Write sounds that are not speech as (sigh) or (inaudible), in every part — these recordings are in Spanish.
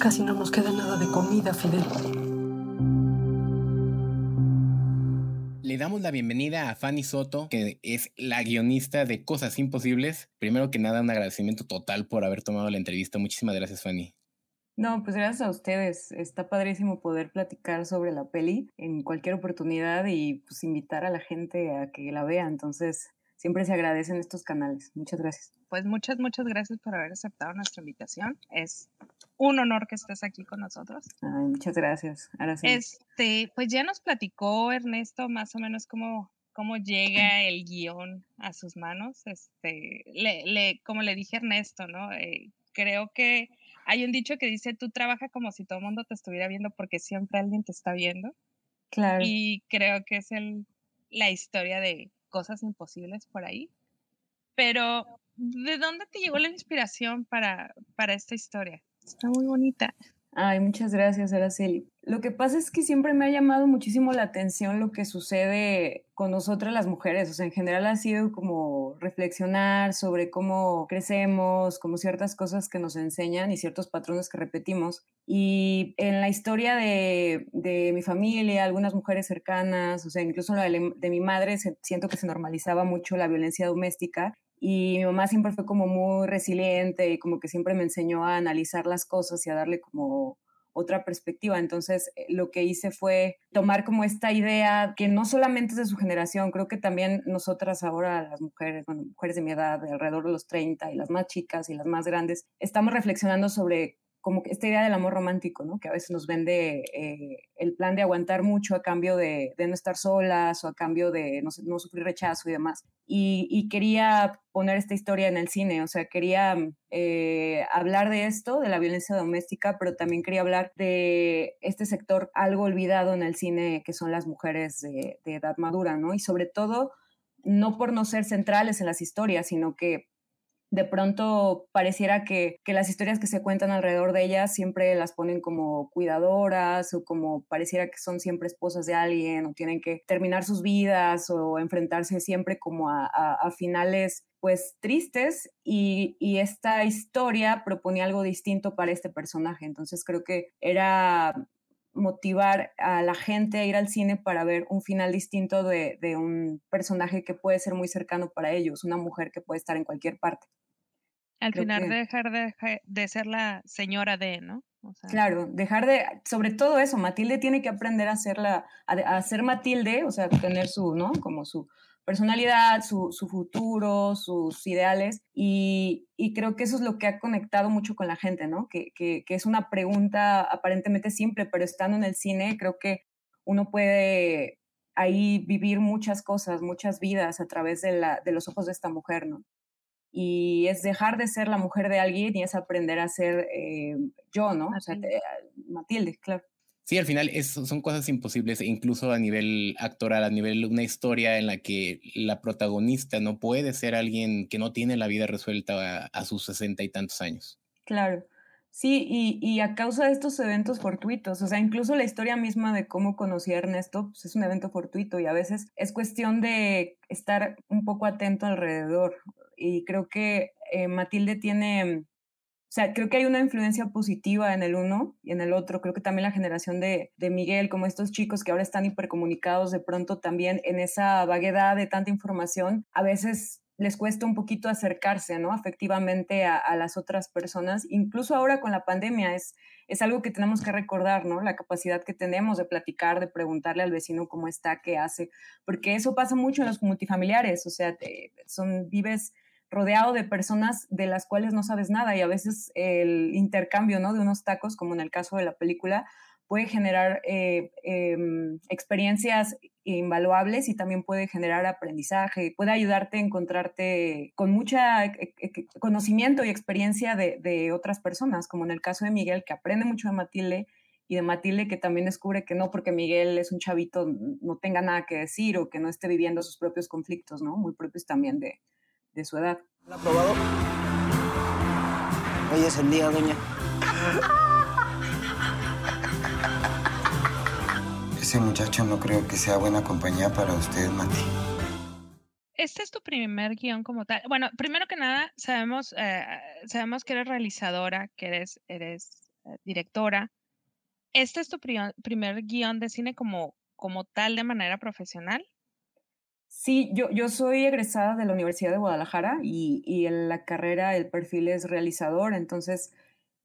casi no nos queda nada de comida, Fidel. Le damos la bienvenida a Fanny Soto, que es la guionista de Cosas Imposibles. Primero que nada, un agradecimiento total por haber tomado la entrevista. Muchísimas gracias, Fanny. No, pues gracias a ustedes. Está padrísimo poder platicar sobre la peli en cualquier oportunidad y pues invitar a la gente a que la vea. Entonces, siempre se agradecen estos canales. Muchas gracias. Pues muchas, muchas gracias por haber aceptado nuestra invitación. Es un honor que estés aquí con nosotros. Ay, muchas gracias. Este, pues ya nos platicó Ernesto más o menos cómo, cómo llega el guion a sus manos. Este, le, le, como le dije a Ernesto, ¿no? Eh, creo que hay un dicho que dice, tú trabaja como si todo el mundo te estuviera viendo porque siempre alguien te está viendo. Claro. Y creo que es el, la historia de cosas imposibles por ahí. Pero, ¿de dónde te llegó la inspiración para, para esta historia? Está muy bonita. Ay, muchas gracias, Araceli. Lo que pasa es que siempre me ha llamado muchísimo la atención lo que sucede con nosotras las mujeres. O sea, en general ha sido como reflexionar sobre cómo crecemos, como ciertas cosas que nos enseñan y ciertos patrones que repetimos. Y en la historia de, de mi familia, algunas mujeres cercanas, o sea, incluso la de, mi madre, siento que se normalizaba mucho la violencia doméstica y mi mamá siempre fue como muy resiliente y como que siempre me enseñó a analizar las cosas y a darle como otra perspectiva. Entonces, eh, lo que hice fue tomar como esta idea que no solamente es de su generación, creo que también nosotras ahora, las mujeres, mujeres de mi edad, de alrededor de los 30 y las más chicas y las más grandes, estamos reflexionando sobre como esta idea del amor romántico, ¿no? Que a veces nos vende eh, el plan de aguantar mucho a cambio de, no estar solas o a cambio de no, sufrir rechazo y demás. Y, quería poner esta historia en el cine, o sea, quería eh, hablar de esto, de la violencia doméstica, pero también quería hablar de este sector algo olvidado en el cine, que son las mujeres de, de edad madura, ¿no? Y sobre todo, no por no ser centrales en las historias, sino que de pronto pareciera que, las historias que se cuentan alrededor de ellas siempre las ponen como cuidadoras o como pareciera que son siempre esposas de alguien o tienen que terminar sus vidas o enfrentarse siempre como a, finales pues tristes y, y, esta historia proponía algo distinto para este personaje. Entonces creo que era motivar a la gente a ir al cine para ver un final distinto de, un personaje que puede ser muy cercano para ellos, una mujer que puede estar en cualquier parte. Al final dejar de, ser la señora de, ¿no? claro, dejar de, sobre todo eso, Matilde tiene que aprender a ser, la, a, ser Matilde, o sea, tener su, ¿no? Como su personalidad, su, futuro, sus ideales, y, creo que eso es lo que ha conectado mucho con la gente, ¿no? Que, que, es una pregunta aparentemente simple, pero estando en el cine, creo que uno puede ahí vivir muchas cosas, muchas vidas a través de, la, de los ojos de esta mujer, ¿no? y es dejar de ser la mujer de alguien y es aprender a ser eh, yo, ¿no? O sea, Matilde, claro. Sí, al final es, son cosas imposibles, e incluso a nivel actoral, a nivel una historia en la que la protagonista no puede ser alguien que no tiene la vida resuelta a, sus sesenta y tantos años. Claro. Sí, y, y, a causa de estos eventos fortuitos, o sea, incluso la historia misma de cómo conocí a Ernesto, pues es un evento fortuito y a veces es cuestión de estar un poco atento alrededor y creo que eh, Matilde tiene, o sea, creo que hay una influencia positiva en el uno y en el otro. Creo que también la generación de, Miguel, como estos chicos que ahora están hipercomunicados, de pronto también en esa vaguedad de tanta información, a veces les cuesta un poquito acercarse, ¿no? Afectivamente a, a, las otras personas. Incluso ahora con la pandemia es, es algo que tenemos que recordar, ¿no? La capacidad que tenemos de platicar, de preguntarle al vecino cómo está, qué hace, porque eso pasa mucho en los multifamiliares, o sea, son, vives rodeado de personas de las cuales no sabes nada y a veces el intercambio ¿no? de unos tacos, como en el caso de la película, puede generar eh, em, experiencias invaluables y también puede generar aprendizaje, puede ayudarte a encontrarte con mucha eh, eh, conocimiento y experiencia de, de, otras personas, como en el caso de Miguel, que aprende mucho de Matilde y de Matilde que también descubre que no porque Miguel es un chavito no tenga nada que decir o que no esté viviendo sus propios conflictos, ¿no? Muy propios también de, de su edad. ¿La ha probado? Hoy es el día, doña. Ese muchacho no creo que sea buena compañía para usted, Mati. Este es tu primer guion como tal. Bueno, primero que nada, sabemos, eh, sabemos que eres realizadora, que eres, eres directora. ¿Este es tu primer guion de cine como, como tal de manera profesional? Sí, yo, yo soy egresada de la Universidad de Guadalajara y, y en la carrera el perfil es realizador, entonces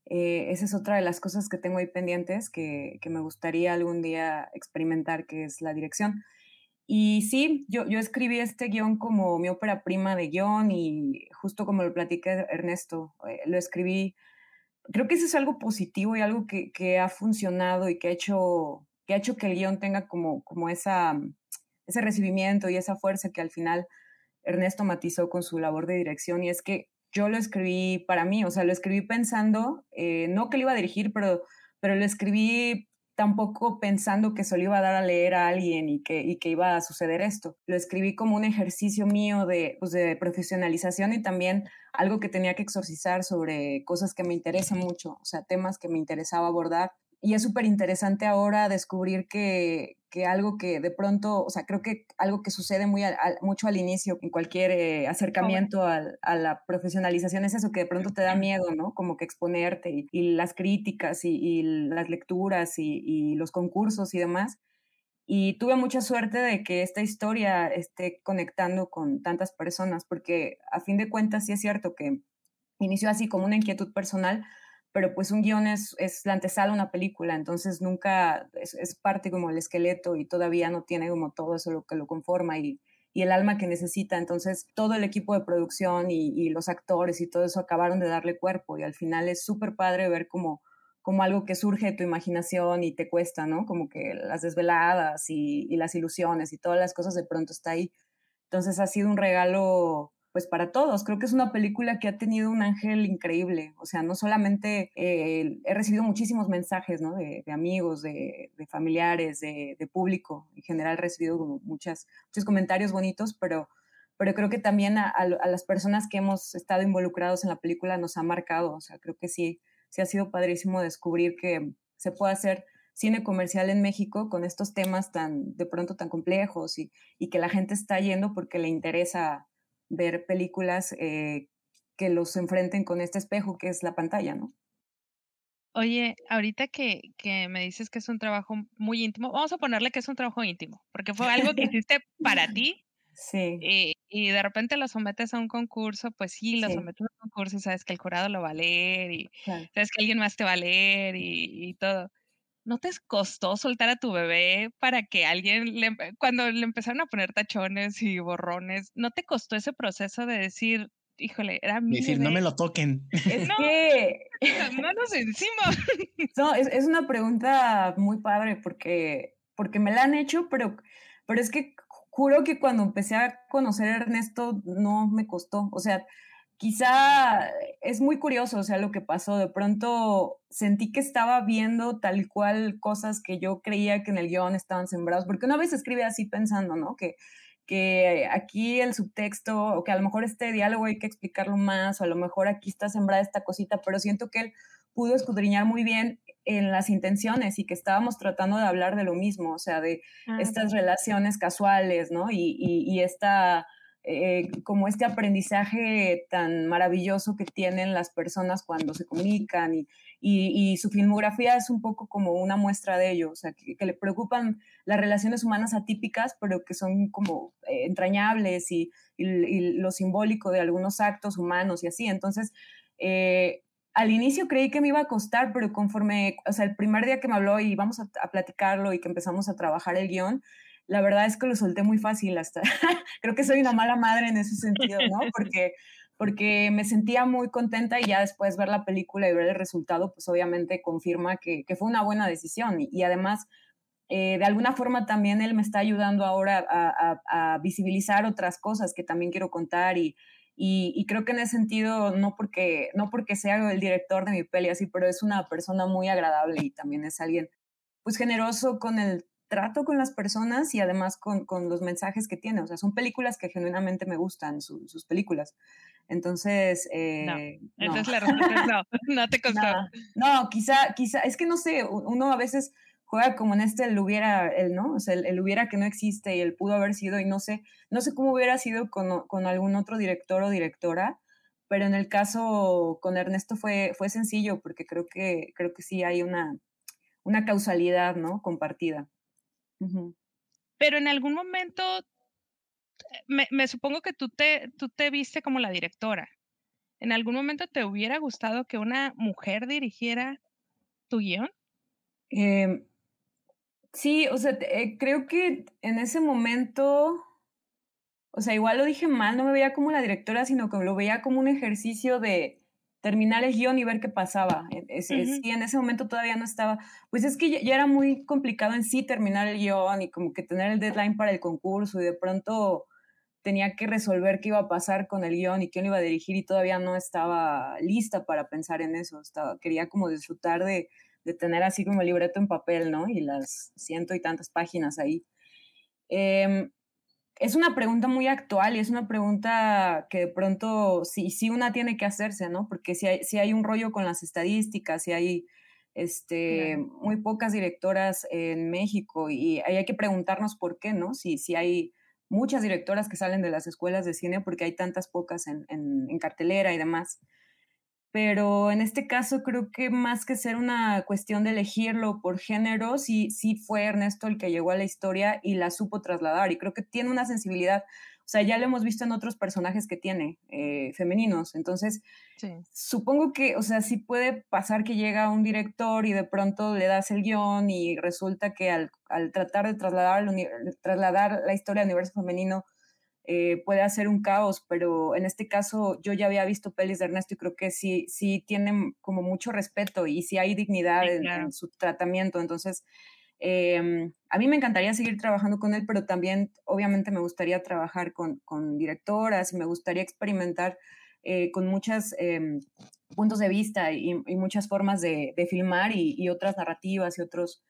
eh, esa es otra de las cosas que tengo ahí pendientes que, que, me gustaría algún día experimentar, que es la dirección. Y sí, yo, yo escribí este guion como mi ópera prima de guion y justo como lo platica Ernesto, eh, lo escribí, creo que eso es algo positivo y algo que, que, ha funcionado y que ha hecho que, ha hecho que el guion tenga como, como esa ese recibimiento y esa fuerza que al final Ernesto matizó con su labor de dirección y es que yo lo escribí para mí, o sea, lo escribí pensando, eh, no que lo iba a dirigir, pero, pero lo escribí tampoco pensando que se lo iba a dar a leer a alguien y que, y que iba a suceder esto. Lo escribí como un ejercicio mío de, pues, de profesionalización y también algo que tenía que exorcizar sobre cosas que me interesan mucho, o sea, temas que me interesaba abordar y es súper interesante ahora descubrir que, que, algo que de pronto, o sea, creo que algo que sucede muy mucho al inicio en cualquier eh, acercamiento a, la profesionalización es eso, que de pronto te da miedo, ¿no? Como que exponerte y, las críticas y, las lecturas y, los concursos y demás. Y tuve mucha suerte de que esta historia esté conectando con tantas personas, porque a fin de cuentas sí es cierto que inició así como una inquietud personal, pero pues un guion es, es la antesala a una película, entonces nunca es, parte como el esqueleto y todavía no tiene como todo eso lo que lo conforma y, y el alma que necesita. Entonces todo el equipo de producción y, y, los actores y todo eso acabaron de darle cuerpo y al final es súper padre ver como, como algo que surge de tu imaginación y te cuesta, ¿no? Como que las desveladas y, y las ilusiones y todas las cosas de pronto está ahí. Entonces ha sido un regalo pues para todos. Creo que es una película que ha tenido un ángel increíble. O sea, no solamente eh, he recibido muchísimos mensajes, ¿no? De, amigos, de, familiares, de, público. En general he recibido muchas, muchos comentarios bonitos, pero, pero creo que también a, las personas que hemos estado involucrados en la película nos ha marcado. O sea, creo que sí, sí ha sido padrísimo descubrir que se puede hacer cine comercial en México con estos temas tan de pronto tan complejos y, y que la gente está yendo porque le interesa ver películas eh, que los enfrenten con este espejo que es la pantalla, ¿no? Oye, ahorita que, que, me dices que es un trabajo muy íntimo, vamos a ponerle que es un trabajo íntimo, porque fue algo que (laughs) hiciste para ti. Sí. Y, y, de repente lo sometes a un concurso, pues sí, lo sometes a un concurso y sabes que el jurado lo va a leer y sabes que alguien más te va a leer y, y todo. ¿No te costó soltar a tu bebé para que alguien, le, cuando le empezaron a poner tachones y borrones, ¿no te costó ese proceso de decir, híjole, era mi Decir, no me lo toquen. Es (laughs) que... (laughs) No nos encima. (laughs) No, es, es, una pregunta muy padre porque, porque me la han hecho, pero, pero es que juro que cuando empecé a conocer a Ernesto no me costó. O sea, quizá es muy curioso, o sea, lo que pasó. De pronto sentí que estaba viendo tal cual cosas que yo creía que en el guion estaban sembrados, porque una vez escribe así pensando, ¿no? Que, que aquí el subtexto, o que a lo mejor este diálogo hay que explicarlo más, o a lo mejor aquí está sembrada esta cosita, pero siento que él pudo escudriñar muy bien en las intenciones y que estábamos tratando de hablar de lo mismo, o sea, de ah, estas relaciones casuales, ¿no? Y, y, y esta eh, como este aprendizaje tan maravilloso que tienen las personas cuando se comunican y, su filmografía es un poco como una muestra de ello, o sea, que, le preocupan las relaciones humanas atípicas, pero que son como eh, entrañables y, y, lo simbólico de algunos actos humanos y así. Entonces, eh, al inicio creí que me iba a costar, pero conforme, o sea, el primer día que me habló y vamos a, a platicarlo y que empezamos a trabajar el guion, la verdad es que lo solté muy fácil hasta, (laughs) creo que soy una mala madre en ese sentido, ¿no? (laughs) Porque, porque me sentía muy contenta y ya después ver la película y ver el resultado, pues obviamente confirma que, que fue una buena decisión y, además... Eh, de alguna forma también él me está ayudando ahora a, a, visibilizar otras cosas que también quiero contar y, y, y, creo que en ese sentido, no porque, no porque sea el director de mi peli así, pero es una persona muy agradable y también es alguien pues generoso con el trato con las personas y además con, con, los mensajes que tiene. O sea, son películas que genuinamente me gustan, sus películas. Entonces, eh, no. Entonces la respuesta es no, (laughs) no te costó. No, quizá, quizá, es que no sé, uno a veces juega como en este el hubiera, el no, o sea, el, hubiera que no existe y el pudo haber sido y no sé, no sé cómo hubiera sido con, con algún otro director o directora, pero en el caso con Ernesto fue, fue sencillo porque creo que, creo que sí hay una, una causalidad, ¿no? Compartida. Pero en algún momento, me, me, supongo que tú te, tú te viste como la directora. ¿En algún momento te hubiera gustado que una mujer dirigiera tu guion? Eh, sí, o sea, eh, creo que en ese momento, o sea, igual lo dije mal, no me veía como la directora, sino que lo veía como un ejercicio de terminar el guion y ver qué pasaba. E, es, sí, en ese momento todavía no estaba, pues es que ya, era muy complicado en sí terminar el guion y como que tener el deadline para el concurso y de pronto tenía que resolver qué iba a pasar con el guion y quién lo iba a dirigir y todavía no estaba lista para pensar en eso. Estaba, quería como disfrutar de, de tener así como el libreto en papel, ¿no? Y las ciento y tantas páginas ahí. Eh, es una pregunta muy actual y es una pregunta que de pronto sí, sí una tiene que hacerse, ¿no? Porque si hay, si hay un rollo con las estadísticas, si hay este, muy pocas directoras en México y hay que preguntarnos por qué, ¿no? Si, si hay muchas directoras que salen de las escuelas de cine porque hay tantas pocas en, en, en cartelera y demás pero en este caso creo que más que ser una cuestión de elegirlo por género, sí, sí fue Ernesto el que llegó a la historia y la supo trasladar y creo que tiene una sensibilidad, o sea, ya lo hemos visto en otros personajes que tiene, eh, femeninos, entonces supongo que, o sea, sí puede pasar que llega un director y de pronto le das el guion y resulta que al, al tratar de trasladar, trasladar la historia al universo femenino, eh, puede hacer un caos, pero en este caso yo ya había visto pelis de Ernesto y creo que sí, sí tienen como mucho respeto y sí hay dignidad en, su tratamiento. Entonces, em, a mí me encantaría seguir trabajando con él, pero también obviamente me gustaría trabajar con, con directoras y me gustaría experimentar eh, con muchos em, puntos de vista y, muchas formas de, filmar y, y, otras narrativas y otros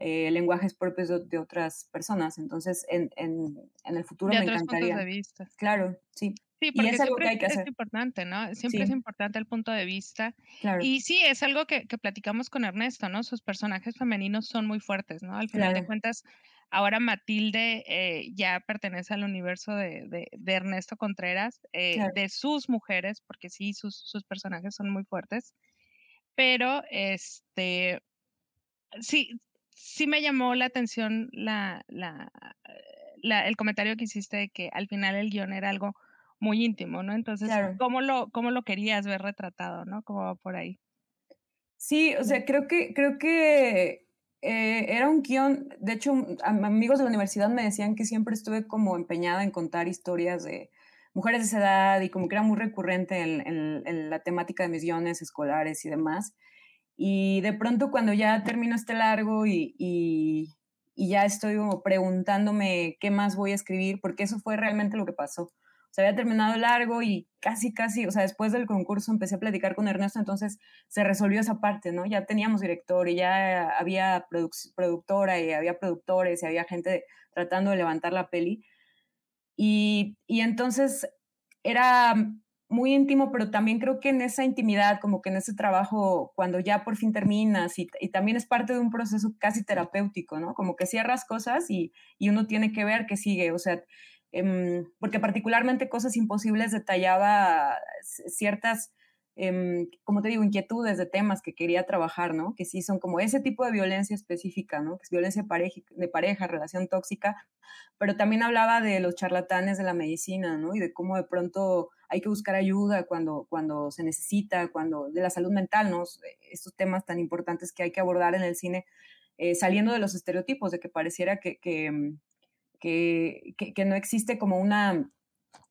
eh, lenguajes propios de, otras personas. Entonces, en, en, en el futuro me encantaría. de vista. Claro, sí. Sí, porque es algo que hay que hacer. Es importante, ¿no? Siempre es importante el punto de vista. Claro. Y sí, es algo que, que, platicamos con Ernesto, ¿no? Sus personajes femeninos son muy fuertes, ¿no? Al final de cuentas, ahora Matilde eh, ya pertenece al universo de, de, de Ernesto Contreras, eh, de sus mujeres, porque sí, sus, sus personajes son muy fuertes. Pero, este, sí, sí me llamó la atención la, la, la, el comentario que hiciste de que al final el guion era algo muy íntimo, ¿no? Entonces, ¿cómo, lo, ¿cómo lo querías ver retratado, ¿no? ¿Cómo va por ahí? Sí, o sea, creo que, creo que eh, era un guion, de hecho, amigos de la universidad me decían que siempre estuve como empeñada en contar historias de mujeres de esa edad y como que era muy recurrente en, en, en la temática de mis guiones escolares y demás. Y de pronto cuando ya termino este largo y, y, ya estoy preguntándome qué más voy a escribir, porque eso fue realmente lo que pasó. O sea, había terminado largo y casi, casi, o sea, después del concurso empecé a platicar con Ernesto, entonces se resolvió esa parte, ¿no? Ya teníamos director y ya había productora y había productores y había gente tratando de levantar la peli. Y, y entonces era muy íntimo, pero también creo que en esa intimidad, como que en ese trabajo, cuando ya por fin terminas y, también es parte de un proceso casi terapéutico, ¿no? Como que cierras cosas y, y uno tiene que ver qué sigue, o sea, em, porque particularmente Cosas Imposibles detallaba ciertas, em, como te digo, inquietudes de temas que quería trabajar, ¿no? Que sí son como ese tipo de violencia específica, ¿no? Que es violencia pareja, de pareja, relación tóxica, pero también hablaba de los charlatanes de la medicina, ¿no? Y de cómo de pronto hay que buscar ayuda cuando, cuando se necesita, cuando de la salud mental, ¿no? Estos temas tan importantes que hay que abordar en el cine, eh, saliendo de los estereotipos, de que pareciera que, que, que, que, no existe como una,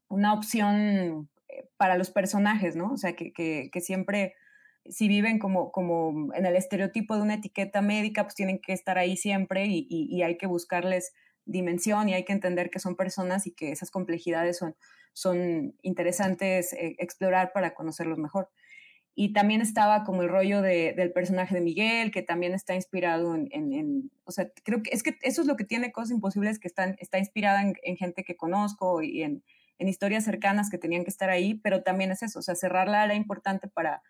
una opción eh, para los personajes, ¿no? O sea, que, que siempre si viven como, como en el estereotipo de una etiqueta médica, pues tienen que estar ahí siempre y, y, y, hay que buscarles dimensión y hay que entender que son personas y que esas complejidades son, son interesantes eh, explorar para conocerlos mejor. Y también estaba como el rollo de, del personaje de Miguel, que también está inspirado en, en, o sea, creo que es que eso es lo que tiene Cosas Imposibles, que están, está inspirada en, gente que conozco y en, en, historias cercanas que tenían que estar ahí, pero también es eso, o sea, cerrarla era importante para,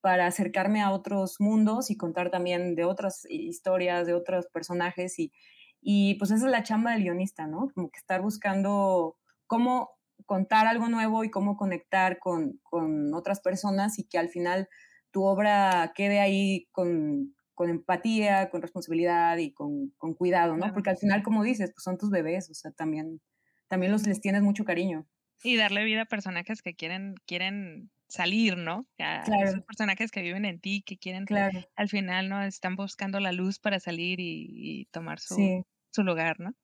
para acercarme a otros mundos y contar también de otras historias, de otros personajes y, y pues esa es la chamba del guionista, ¿no? Como que estar buscando cómo contar algo nuevo y cómo conectar con, con otras personas y que al final tu obra quede ahí con, con empatía, con responsabilidad y con, con cuidado, ¿no? Porque al final, como dices, pues son tus bebés, o sea, también, también los, les tienes mucho cariño. Y darle vida a personajes que quieren, quieren salir, ¿no? A claro. Esos personajes que viven en ti, que quieren, claro. al final, ¿no? Están buscando la luz para salir y, tomar su, su lugar, ¿no?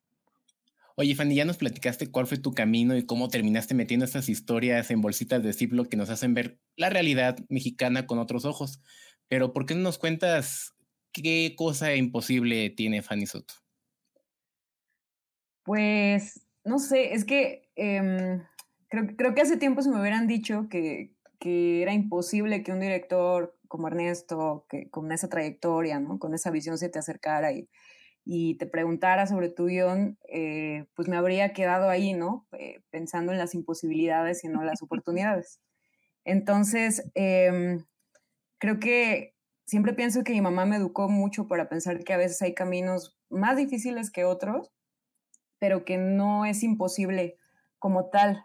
Oye, Fanny, ya nos platicaste cuál fue tu camino y cómo terminaste metiendo estas historias en bolsitas de Ziploc que nos hacen ver la realidad mexicana con otros ojos. Pero ¿por qué no nos cuentas qué cosa imposible tiene Fanny Soto? Pues, no sé, es que em, creo, creo, que hace tiempo se me hubieran dicho que, que, era imposible que un director como Ernesto, que con esa trayectoria, ¿no? con esa visión se te acercara y, y te preguntara sobre tu guion, eh, pues me habría quedado ahí, ¿no? Eh, pensando en las imposibilidades y no las oportunidades. Entonces, em, creo que siempre pienso que mi mamá me educó mucho para pensar que a veces hay caminos más difíciles que otros, pero que no es imposible como tal.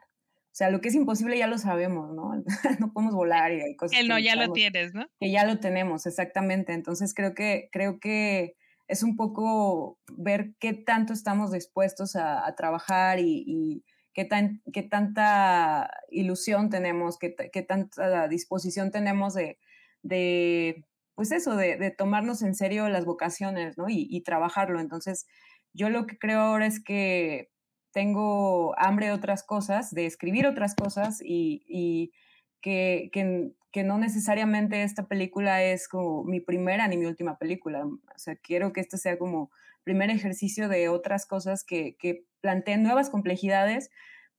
O sea, lo que es imposible ya lo sabemos, ¿no? (laughs) no podemos volar y hay cosas. El no ya lo tienes, ¿no? Que ya lo tenemos, exactamente. Entonces creo que, creo que es un poco ver qué tanto estamos dispuestos a, trabajar y, qué, tan, qué tanta ilusión tenemos, qué, qué tanta disposición tenemos de, de pues eso, de, tomarnos en serio las vocaciones, ¿no? Y, trabajarlo. Entonces, yo lo que creo ahora es que tengo hambre de otras cosas, de escribir otras cosas y, que, que no necesariamente esta película es como mi primera ni mi última película. O sea, quiero que este sea como primer ejercicio de otras cosas que, que planteen nuevas complejidades,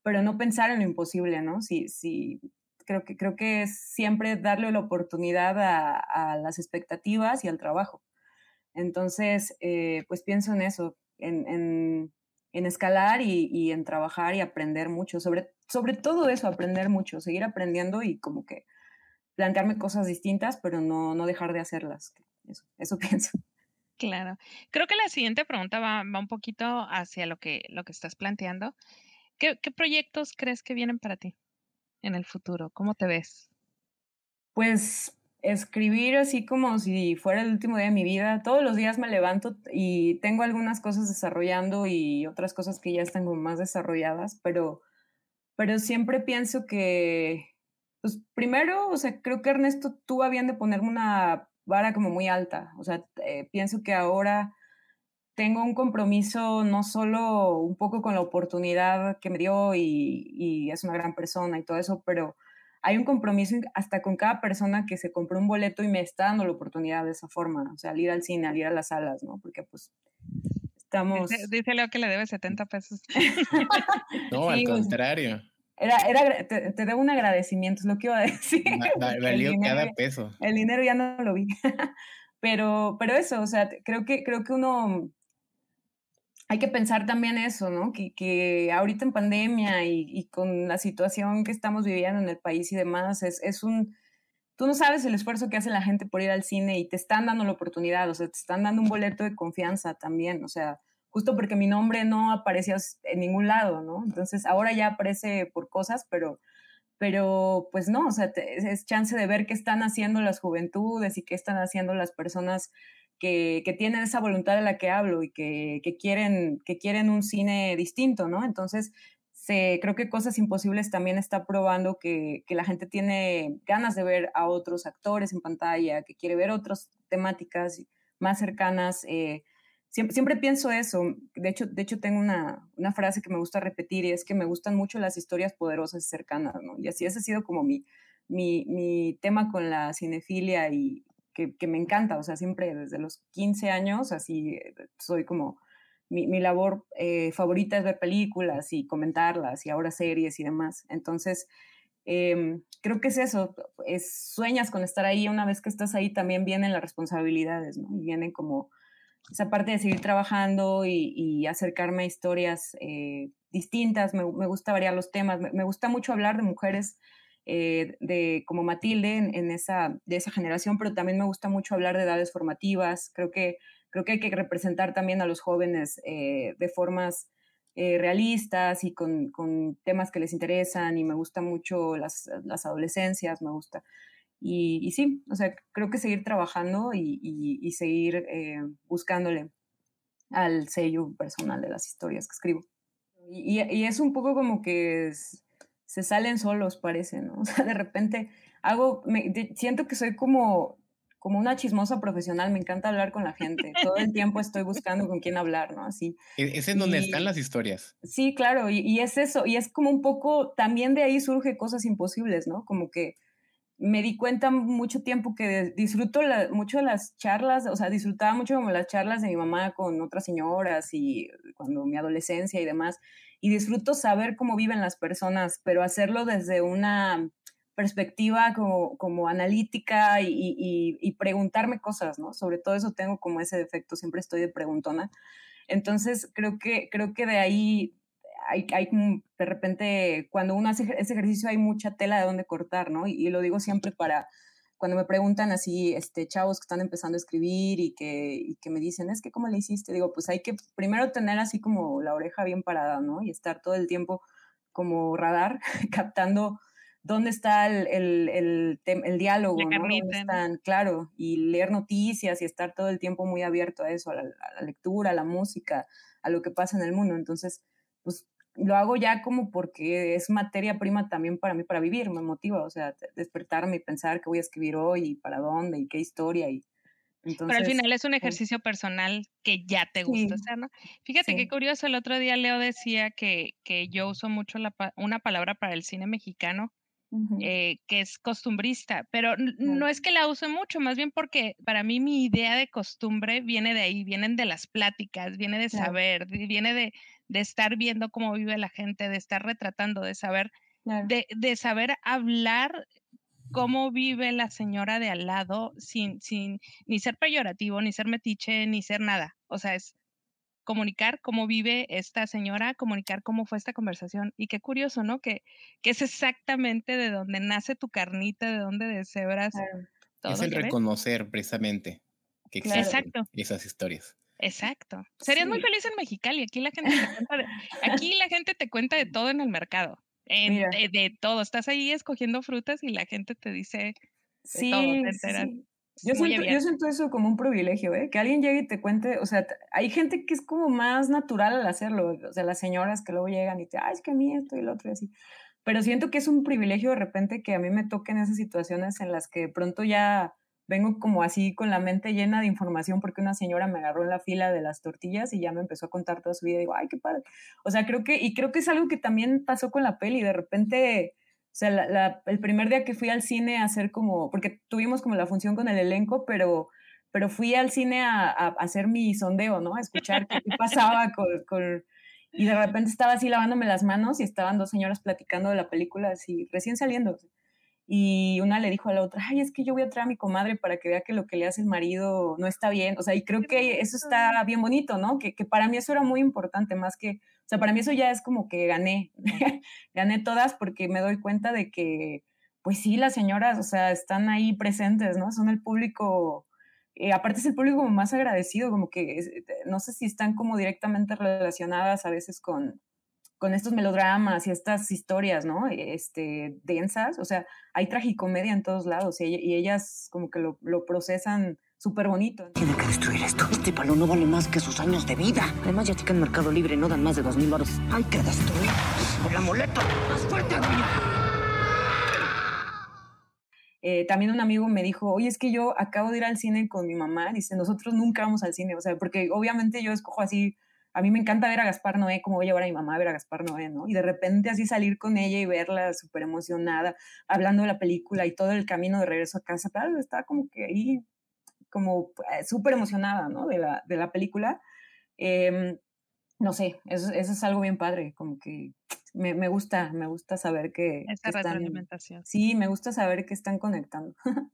pero no pensar en lo imposible, ¿no? Si, si, creo, que, creo que es siempre darle la oportunidad a, las expectativas y al trabajo. Entonces, eh, pues pienso en eso, en, en, en escalar y, y, en trabajar y aprender mucho, sobre, sobre todo eso, aprender mucho, seguir aprendiendo y como que plantearme cosas distintas, pero no, no dejar de hacerlas. Eso, eso (laughs) pienso. Claro. Creo que la siguiente pregunta va, va un poquito hacia lo que, lo que estás planteando. ¿Qué, ¿Qué, proyectos crees que vienen para ti en el futuro? ¿Cómo te ves? Pues escribir así como si fuera el último día de mi vida. Todos los días me levanto y tengo algunas cosas desarrollando y otras cosas que ya están más desarrolladas, pero, pero siempre pienso que, pues primero, o sea, creo que Ernesto, tú habían de ponerme una vara como muy alta. O sea, eh, pienso que ahora tengo un compromiso no solo un poco con la oportunidad que me dio y, y, es una gran persona y todo eso, pero hay un compromiso hasta con cada persona que se compró un boleto y me está dando la oportunidad de esa forma, o sea, al ir al cine, al ir a las salas, ¿no? Porque pues estamos... Dice, Leo que le debe 70 pesos. (laughs) no, al contrario. Era, era, te, debo un agradecimiento, es lo que iba a decir. (laughs) valió cada peso. El dinero ya no lo vi. (laughs) pero, pero eso, o sea, creo que, creo que uno hay que pensar también eso, ¿no? Que, que ahorita en pandemia y, y, con la situación que estamos viviendo en el país y demás, es, es un, tú no sabes el esfuerzo que hace la gente por ir al cine y te están dando la oportunidad, o sea, te están dando un boleto de confianza también, o sea, justo porque mi nombre no aparecía en ningún lado, ¿no? Entonces ahora ya aparece por cosas, pero, pero pues no, o sea, es chance de ver qué están haciendo las juventudes y qué están haciendo las personas que, tienen esa voluntad de la que hablo y que, quieren, que quieren un cine distinto, ¿no? Entonces, se, creo que Cosas Imposibles también está probando que, la gente tiene ganas de ver a otros actores en pantalla, que quiere ver otras temáticas más cercanas. Eh, Siempre, pienso eso. De hecho, de hecho tengo una, una, frase que me gusta repetir y es que me gustan mucho las historias poderosas y cercanas, ¿no? Y así ese ha sido como mi, mi, mi tema con la cinefilia y que, me encanta. O sea, siempre desde los 15 años, así eh, soy como... Mi, mi labor eh, favorita es ver películas y comentarlas y ahora series y demás. Entonces, eh, creo que es eso. Es, sueñas con estar ahí. Una vez que estás ahí también vienen las responsabilidades, ¿no? Y vienen como esa parte de seguir trabajando y, acercarme a historias eh, distintas, me, gusta variar los temas, me, gusta mucho hablar de mujeres eh, de, como Matilde en, esa, de esa generación, pero también me gusta mucho hablar de edades formativas, creo que, creo que hay que representar también a los jóvenes eh, de formas eh, realistas y con, con, temas que les interesan y me gusta mucho las, las adolescencias, me gusta. Y, y, sí, o sea, creo que seguir trabajando y, y, y seguir eh, buscándole al sello personal de las historias que escribo. Y, es un poco como que es, se salen solos, parece, ¿no? (laughs) O sea, de repente hago, me, siento que soy como como una chismosa profesional, me encanta hablar con la gente. Todo el tiempo estoy buscando con quién hablar, ¿no? Así. E, es en donde están las historias. Sí, claro, y, y, es eso, y es como un poco, también de ahí surge cosas imposibles, ¿no? Como que me di cuenta mucho tiempo que disfruto la, mucho de las charlas, o sea, disfrutaba mucho como las charlas de mi mamá con otras señoras y cuando mi adolescencia y demás, y disfruto saber cómo viven las personas, pero hacerlo desde una perspectiva como, como analítica y, preguntarme cosas, ¿no? Sobre todo eso tengo como ese defecto, siempre estoy de preguntona. Entonces, creo que, creo que de ahí hay, hay de repente, cuando uno hace ese ejercicio hay mucha tela de dónde cortar, ¿no? Y, lo digo siempre para cuando me preguntan así, este, chavos que están empezando a escribir y que, y que me dicen, es que, ¿cómo le hiciste? Digo, pues hay que primero tener así como la oreja bien parada, ¿no? Y estar todo el tiempo como radar, (laughs) captando dónde está el, el, el, el diálogo, ¿no? ¿Dónde están? Claro, y leer noticias y estar todo el tiempo muy abierto a eso, a la, a la, lectura, a la música, a lo que pasa en el mundo. Entonces, lo hago ya como porque es materia prima también para mí, para vivir, me motiva, o sea, despertarme y pensar qué voy a escribir hoy y para dónde y qué historia y... Entonces, Pero al final es un ejercicio personal que ya te gusta sí, ¿no? Fíjate sí. qué curioso, el otro día Leo decía que, que yo uso mucho la, una palabra para el cine mexicano eh, que es costumbrista, pero no es que la use mucho, más bien porque para mí mi idea de costumbre viene de ahí, vienen de las pláticas, viene de saber, viene de, de estar viendo cómo vive la gente, de estar retratando, de saber, de, de saber hablar cómo vive la señora de al lado sin, sin ni ser peyorativo, ni ser metiche, ni ser nada. O sea, es comunicar cómo vive esta señora, comunicar cómo fue esta conversación. Y qué curioso, ¿no? Que, que es exactamente de donde nace tu carnita, de donde deshebras. Claro. Todo, es el reconocer precisamente que existen Exacto. esas historias. Exacto. Serías sí. muy feliz en Mexicali. Aquí la gente te cuenta de, aquí la gente te cuenta de todo en el mercado. En, de, de, todo. Estás ahí escogiendo frutas y la gente te dice de sí, todo, te enteras. Sí. Yo siento, yo siento, eso como un privilegio, ¿eh? Que alguien llegue y te cuente, o sea, hay gente que es como más natural al hacerlo, o sea, las señoras que luego llegan y te, ay, es que a mí esto y lo otro y así. Pero siento que es un privilegio de repente que a mí me toquen esas situaciones en las que de pronto ya vengo como así con la mente llena de información porque una señora me agarró en la fila de las tortillas y ya me empezó a contar toda su vida y digo, ay, qué padre. O sea, creo que, y creo que es algo que también pasó con la peli, de repente o sea, la, la, el primer día que fui al cine a hacer como, porque tuvimos como la función con el elenco, pero, pero fui al cine a, a hacer mi sondeo, ¿no? A escuchar qué, qué (laughs) pasaba con, con, Y de repente estaba así lavándome las manos y estaban dos señoras platicando de la película, así, recién saliendo. Y una le dijo a la otra, ay, es que yo voy a traer a mi comadre para que vea que lo que le hace el marido no está bien. O sea, y creo que eso está bien bonito, ¿no? Que, que para mí eso era muy importante, más que, sea, para mí eso ya es como que gané, (laughs) gané todas porque me doy cuenta de que, pues sí, las señoras, o sea, están ahí presentes, ¿no? Son el público, eh, aparte es el público como más agradecido, como que, no sé si están como directamente relacionadas a veces con, con estos melodramas y estas historias, ¿no? Este, densas, o sea, hay tragicomedia en todos lados y, y ellas como que lo, lo procesan súper bonito. Tiene que destruir esto. Este palo no vale más que sus años de vida. Además, ya que en Mercado Libre no dan más de dos mil baros. Hay que destruir el amuleto. ¡Más fuerte, eh, también un amigo me dijo, oye, es que yo acabo de ir al cine con mi mamá. Dice, nosotros nunca vamos al cine. O sea, porque obviamente yo escojo así a mí me encanta ver a Gaspar Noé, como voy a llevar a mi mamá a ver a Gaspar Noé, ¿no? Y de repente así salir con ella y verla súper emocionada, hablando de la película y todo el camino de regreso a casa, claro, estaba como que ahí, como eh, súper emocionada, ¿no? De la, de la película. Eh, no sé, eso, eso, es algo bien padre, como que me, me gusta, me gusta saber que... Esa que retroalimentación. Sí, me gusta saber que están conectando. (laughs)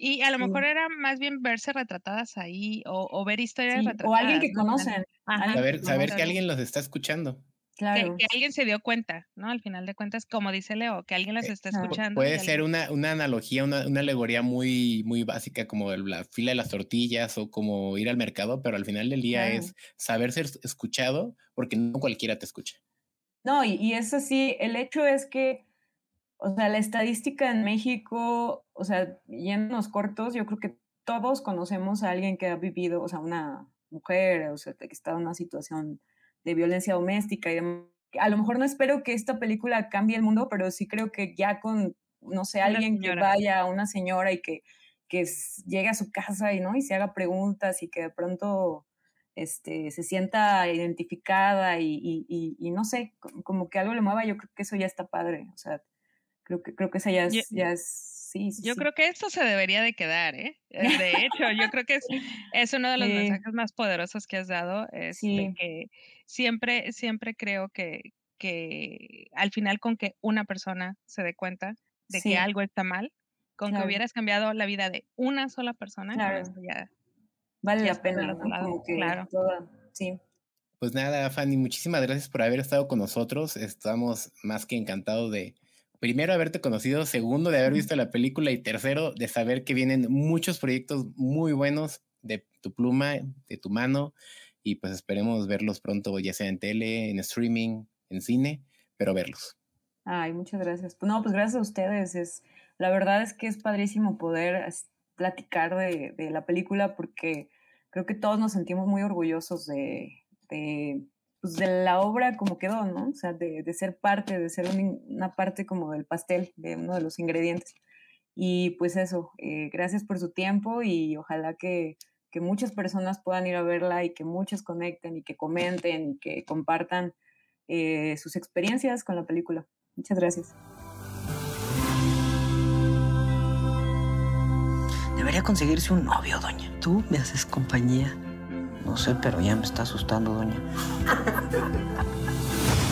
Y a lo mejor sí. era más bien verse retratadas ahí o, o ver historias sí, retratadas. O alguien que conocen. Ajá, saber, saber que alguien los está escuchando. Que, alguien se dio cuenta, ¿no? Al final de cuentas, como dice Leo, que alguien las eh, está escuchando. Puede ser una, una, analogía, una, una, alegoría muy, muy básica, como la fila de las tortillas o como ir al mercado, pero al final del día es saber ser escuchado porque no cualquiera te escucha. No, y, y eso sí, el hecho es que, o sea, la estadística en México, o sea, yéndonos cortos, yo creo que todos conocemos a alguien que ha vivido, o sea, una mujer, o sea, que está en una situación de violencia doméstica y A lo mejor no espero que esta película cambie el mundo, pero sí creo que ya con, no sé, alguien que vaya, una señora y que, que llegue a su casa y, ¿no? y se haga preguntas y que de pronto este, se sienta identificada y, y, y, no sé, como que algo le mueva, yo creo que eso ya está padre. O sea, creo que, creo que esa ya es, ya es yo creo que esto se debería de quedar, ¿eh? eh (laughs) de hecho, yo creo que es, es uno de los mensajes más poderosos que has dado, es que siempre, siempre creo que, que al final con que una persona se dé cuenta de que algo está mal, con que hubieras cambiado la vida de una sola persona, ya vale la pena, claro. sí. Pues nada, Fanny, muchísimas gracias por haber estado con nosotros. Estamos más que encantados de, primero, haberte conocido, segundo, de haber visto la película y tercero, de saber que vienen muchos proyectos muy buenos de tu pluma, de tu mano y pues esperemos verlos pronto, ya sea en tele, en streaming, en cine, pero verlos. Ay, muchas gracias. No, pues gracias a ustedes. Es, la verdad es que es padrísimo poder platicar de, de la película porque creo que todos nos sentimos muy orgullosos de, de pues, de la obra como quedó, ¿no? O sea, de, de ser parte, de ser una parte como del pastel, de uno de los ingredientes. Y pues eso, eh, gracias por su tiempo y ojalá que, que, muchas personas puedan ir a verla y que muchos conecten y que comenten y que compartan eh, sus experiencias con la película. Muchas gracias. Debería conseguirse un novio, doña. Tú me haces compañía. No sé, pero ya me está asustando, doña. (laughs)